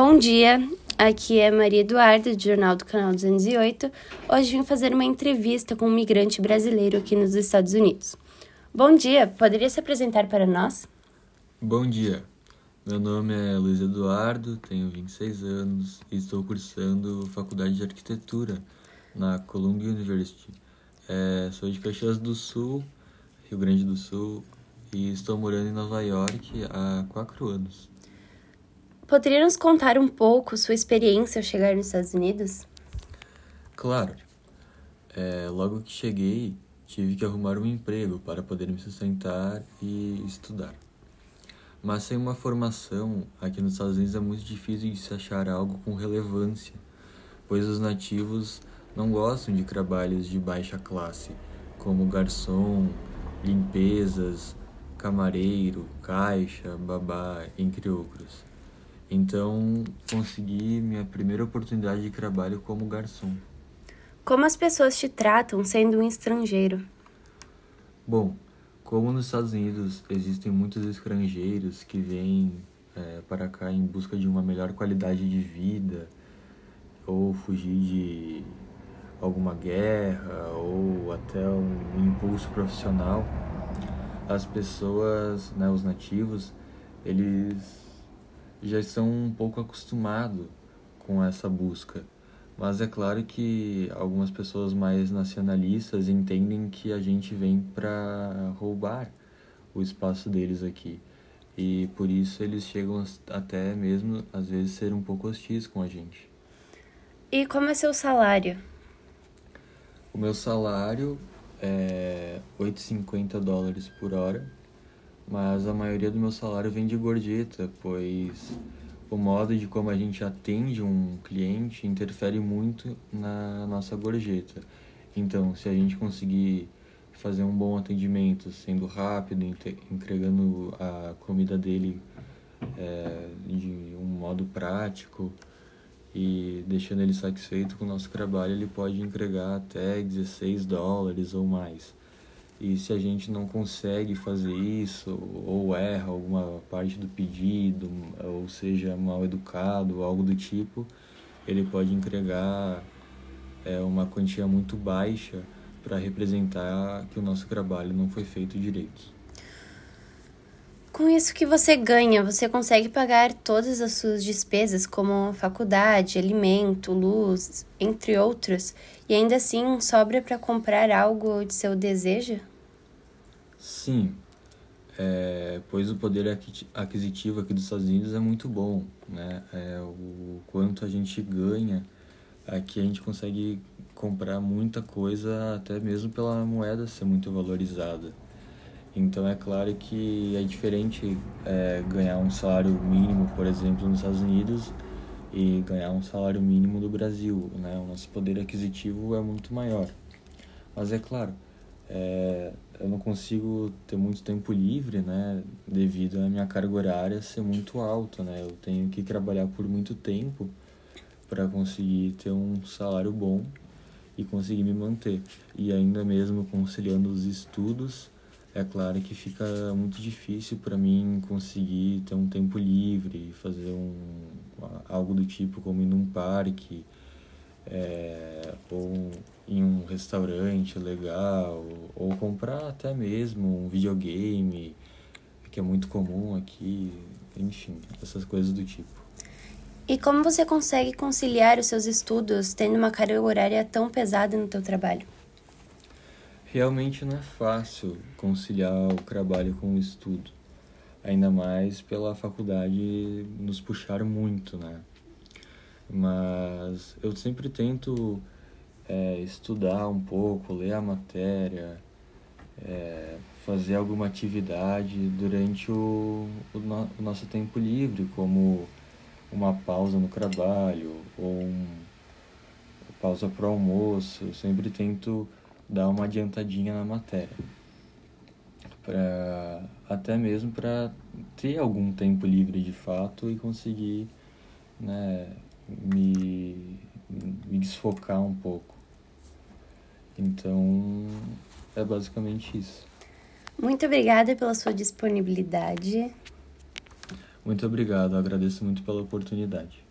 Bom dia, aqui é Maria Eduarda, do Jornal do Canal 208. Hoje vim fazer uma entrevista com um migrante brasileiro aqui nos Estados Unidos. Bom dia, poderia se apresentar para nós? Bom dia, meu nome é Luiz Eduardo, tenho 26 anos e estou cursando Faculdade de Arquitetura na Columbia University. É, sou de Caxias do Sul, Rio Grande do Sul, e estou morando em Nova York há quatro anos. Poderia nos contar um pouco sua experiência ao chegar nos Estados Unidos? Claro. É, logo que cheguei, tive que arrumar um emprego para poder me sustentar e estudar. Mas sem uma formação, aqui nos Estados Unidos é muito difícil de se achar algo com relevância, pois os nativos não gostam de trabalhos de baixa classe, como garçom, limpezas, camareiro, caixa, babá, entre outros. Então, consegui minha primeira oportunidade de trabalho como garçom. Como as pessoas te tratam sendo um estrangeiro? Bom, como nos Estados Unidos existem muitos estrangeiros que vêm é, para cá em busca de uma melhor qualidade de vida ou fugir de alguma guerra ou até um impulso profissional, as pessoas, né, os nativos, eles já estão um pouco acostumados com essa busca. Mas é claro que algumas pessoas mais nacionalistas entendem que a gente vem para roubar o espaço deles aqui. E por isso eles chegam até mesmo, às vezes, ser um pouco hostis com a gente. E como é seu salário? O meu salário é 8,50 dólares por hora mas a maioria do meu salário vem de gorjeta, pois o modo de como a gente atende um cliente interfere muito na nossa gorjeta. Então, se a gente conseguir fazer um bom atendimento, sendo rápido, entregando a comida dele é, de um modo prático e deixando ele satisfeito com o nosso trabalho, ele pode entregar até 16 dólares ou mais. E se a gente não consegue fazer isso, ou erra alguma parte do pedido, ou seja mal educado, algo do tipo, ele pode entregar é, uma quantia muito baixa para representar que o nosso trabalho não foi feito direito. Com isso que você ganha, você consegue pagar todas as suas despesas, como faculdade, alimento, luz, entre outros, e ainda assim sobra para comprar algo de seu desejo? Sim, é, pois o poder aquisitivo aqui dos Estados Unidos é muito bom, né? É, o quanto a gente ganha, aqui a gente consegue comprar muita coisa, até mesmo pela moeda ser muito valorizada. Então é claro que é diferente é, ganhar um salário mínimo, por exemplo, nos Estados Unidos e ganhar um salário mínimo do Brasil, né? O nosso poder aquisitivo é muito maior. Mas é claro, é, eu não consigo ter muito tempo livre, né? Devido à minha carga horária ser muito alta, né? Eu tenho que trabalhar por muito tempo para conseguir ter um salário bom e conseguir me manter. E ainda mesmo conciliando os estudos é claro que fica muito difícil para mim conseguir ter um tempo livre, fazer um, algo do tipo como ir num parque é, ou em um restaurante legal, ou comprar até mesmo um videogame, que é muito comum aqui, enfim, essas coisas do tipo. E como você consegue conciliar os seus estudos tendo uma carga horária tão pesada no teu trabalho? Realmente não é fácil conciliar o trabalho com o estudo. Ainda mais pela faculdade nos puxar muito, né? Mas eu sempre tento é, estudar um pouco, ler a matéria, é, fazer alguma atividade durante o, o, no, o, nosso tempo livre, como uma pausa no trabalho ou um, pausa para o almoço. Eu sempre tento dar uma adiantadinha na matéria. Pra, até mesmo para ter algum tempo livre de fato e conseguir né, me, me desfocar um pouco. Então, é basicamente isso. Muito obrigada pela sua disponibilidade. Muito obrigado, agradeço muito pela oportunidade.